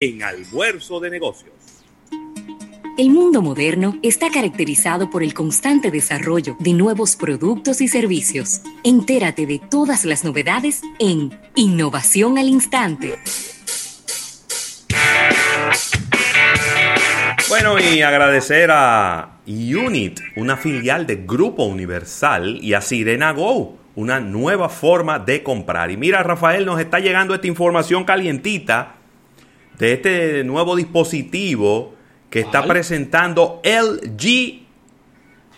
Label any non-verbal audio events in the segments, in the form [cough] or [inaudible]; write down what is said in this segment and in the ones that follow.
en Almuerzo de Negocios. El mundo moderno está caracterizado por el constante desarrollo de nuevos productos y servicios. Entérate de todas las novedades en Innovación al Instante. Bueno, y agradecer a Unit, una filial de Grupo Universal, y a Sirena Go, una nueva forma de comprar. Y mira, Rafael, nos está llegando esta información calientita de este nuevo dispositivo que está presentando LG.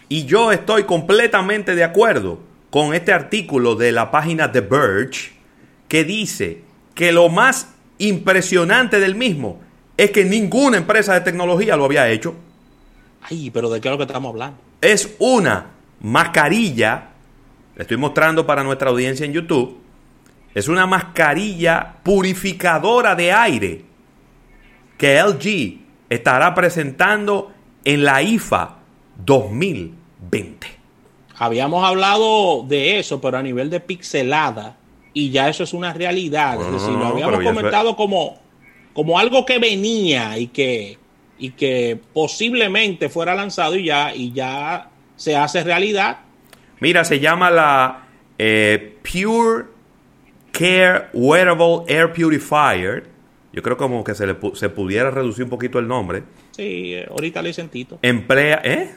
Y yo estoy completamente de acuerdo con este artículo de la página The Verge que dice que lo más impresionante del mismo es que ninguna empresa de tecnología lo había hecho. Ay, pero ¿de qué es lo que estamos hablando? Es una mascarilla, le estoy mostrando para nuestra audiencia en YouTube, es una mascarilla purificadora de aire que LG estará presentando en la IFA 2020. Habíamos hablado de eso, pero a nivel de pixelada, y ya eso es una realidad. es decir, lo habíamos comentado como, como algo que venía y que, y que posiblemente fuera lanzado y ya, y ya se hace realidad. Mira, se llama la eh, Pure Care Wearable Air Purifier yo creo como que se le se pudiera reducir un poquito el nombre. Sí, eh, ahorita le dicen Tito. Emplea, ¿eh?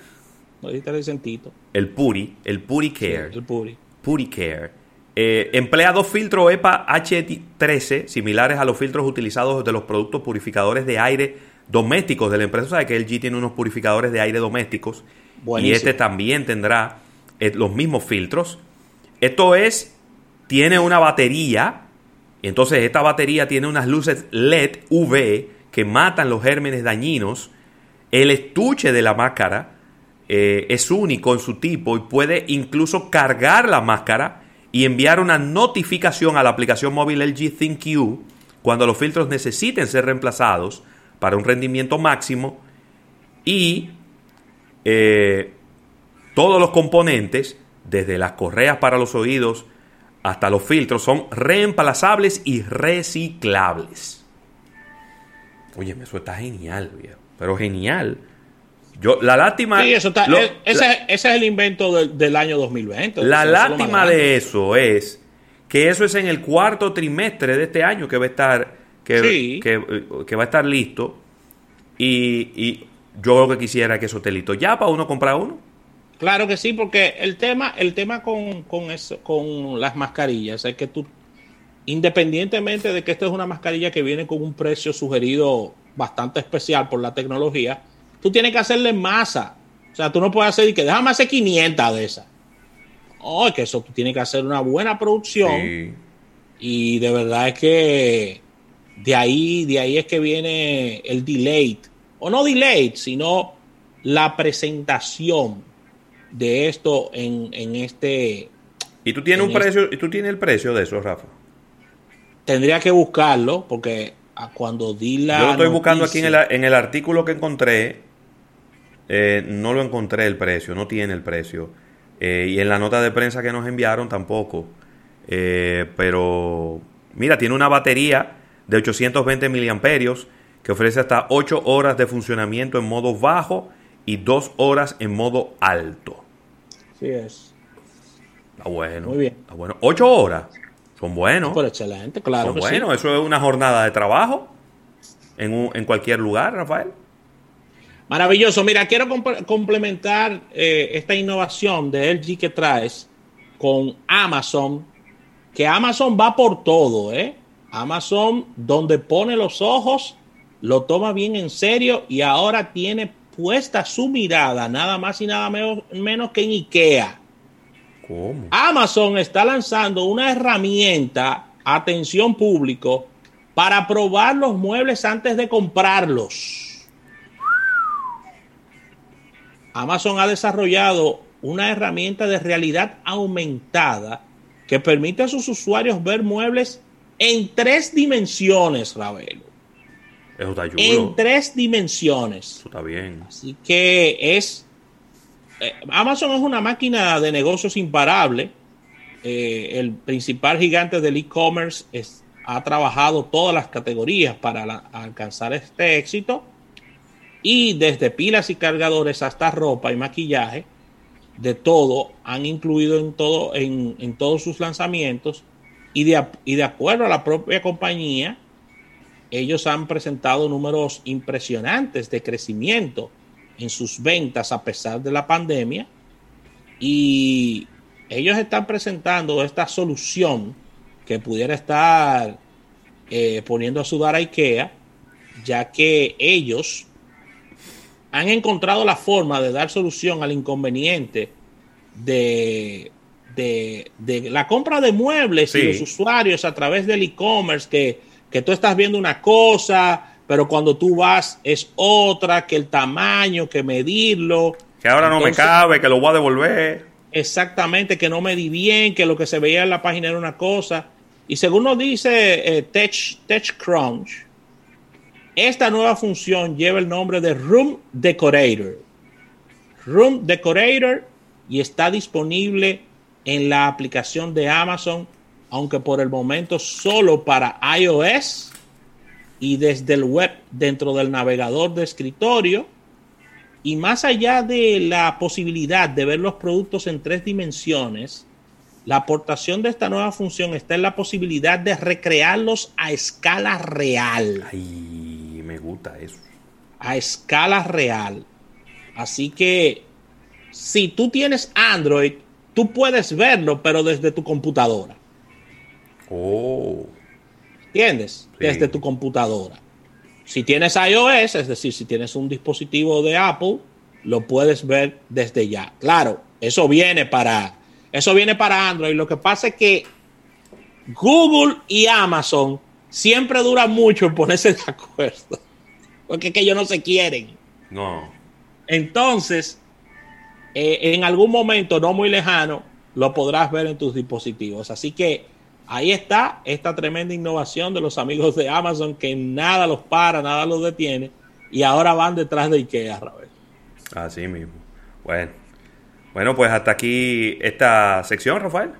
Ahorita le dicen Tito. El Puri, el Puri Care. el Puri. Puri Care. Eh, emplea dos filtros EPA H13 similares a los filtros utilizados de los productos purificadores de aire domésticos de la empresa. O sea que LG tiene unos purificadores de aire domésticos y este también tendrá eh, los mismos filtros. Esto es, tiene una batería entonces esta batería tiene unas luces LED UV que matan los gérmenes dañinos. El estuche de la máscara eh, es único en su tipo y puede incluso cargar la máscara y enviar una notificación a la aplicación móvil LG ThinQ cuando los filtros necesiten ser reemplazados para un rendimiento máximo y eh, todos los componentes, desde las correas para los oídos hasta los filtros son reemplazables y reciclables. Oye, eso está genial, viejo. Pero genial. Yo, la lástima. Sí, eso está, ese, es el invento del año 2020. La lástima de eso es que eso es en el cuarto trimestre de este año que va a estar, que, que, va a estar listo. Y, y yo lo que quisiera que eso esté listo ya para uno comprar uno. Claro que sí, porque el tema, el tema con, eso, con las mascarillas es que tú, independientemente de que esto es una mascarilla que viene con un precio sugerido bastante especial por la tecnología, tú tienes que hacerle masa. O sea, tú no puedes hacer que déjame hacer 500 de esas. Oh, es que eso tú tienes que hacer una buena producción. Y de verdad es que de ahí, de ahí es que viene el delay. O no delay, sino la presentación de esto en, en este... ¿Y tú tienes un este precio, y tú tienes el precio de eso, Rafa? Tendría que buscarlo porque cuando di la... Yo lo estoy buscando aquí en el, en el, artículo que encontré, eh, no lo encontré el precio, no tiene el precio. Eh, y en la nota de prensa que nos enviaron tampoco. Eh, pero mira, tiene una batería de 820 miliamperios que ofrece hasta 8 horas de funcionamiento en modo bajo y 2 horas en modo alto es. Está bueno. Muy bien. Está bueno. Ocho horas. Son buenos. Por excelente, claro. bueno, eso es una jornada de trabajo en, en cualquier lugar, Rafael. Maravilloso. Mira, quiero complementar eh, esta innovación de LG que traes con Amazon, que Amazon va por todo, ¿eh? Amazon, donde pone los ojos, lo toma bien en serio y ahora tiene puesta su mirada nada más y nada menos, que en IKEA. Amazon está lanzando una herramienta, atención público, para probar los muebles antes de comprarlos. Amazon ha desarrollado una herramienta de realidad aumentada que permite a sus usuarios ver muebles en tres dimensiones, Ravelo. En tres dimensiones. está bien. Así que es. Eh, Amazon es una máquina de negocios imparable. Eh, el principal gigante del e-commerce ha trabajado todas las categorías para alcanzar este éxito y desde pilas y cargadores hasta ropa y maquillaje, de todo, han incluido en, todo, en, todos sus lanzamientos y de, y de acuerdo a la propia compañía, ellos han presentado números impresionantes de crecimiento en sus ventas a pesar de la pandemia y ellos están presentando esta solución que pudiera estar eh, poniendo a sudar a IKEA, ya que ellos han encontrado la forma de dar solución al inconveniente de, de, la compra de muebles y los usuarios a través del e-commerce, que, que tú estás viendo una cosa, pero cuando tú vas es otra, que el tamaño, que medirlo. Que ahora no me cabe, que lo voy a devolver. Exactamente, que no me di bien, que lo que se veía en la página era una cosa. Y según nos dice eh, TechCrunch, esta nueva función lleva el nombre de Room Decorator. Room Decorator y está disponible en la aplicación de Amazon, aunque por el momento solo para iOS y desde el web dentro del navegador de escritorio. Y más allá de la posibilidad de ver los productos en tres dimensiones, la aportación de esta nueva función está en la posibilidad de recrearlos a escala real. Ay, me gusta eso. A escala real. Así que si tú tienes Android, tú puedes verlo, pero desde tu computadora. Oh. ¿Entiendes? Desde tu computadora. Si tienes iOS, es decir, si tienes un dispositivo de Apple, lo puedes ver desde ya. Claro, eso viene para eso viene para Android. Lo que pasa es que Google y Amazon siempre duran mucho en ponerse de acuerdo. [laughs] Porque es que ellos no se quieren. No. Entonces, eh, en algún momento no muy lejano, lo podrás ver en tus dispositivos. Así que ahí está esta tremenda innovación de los amigos de Amazon que nada los para, nada los detiene y ahora van detrás de IKEA, Ravel. Así mismo. Bueno. Bueno, pues hasta aquí esta sección, Rafael.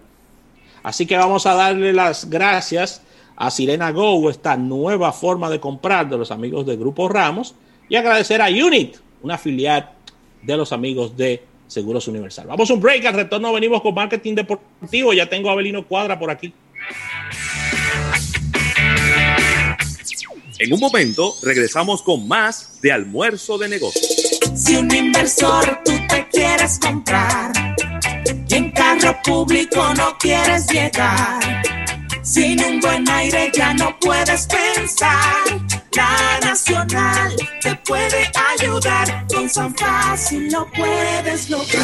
Así que vamos a darle las gracias a Sirena Go, esta nueva forma de comprar de los amigos de Grupo Ramos, y agradecer a Unit, una filial de los amigos de Seguros Universal. Vamos a un break, al retorno venimos con marketing deportivo, ya tengo a Abelino Cuadra por aquí. En un momento regresamos con más de almuerzo de negocios. Si un inversor tú te quieres comprar y en carro público no quieres llegar, sin un buen aire ya no puedes pensar. La Nacional te puede ayudar, con San Fácil lo puedes lograr.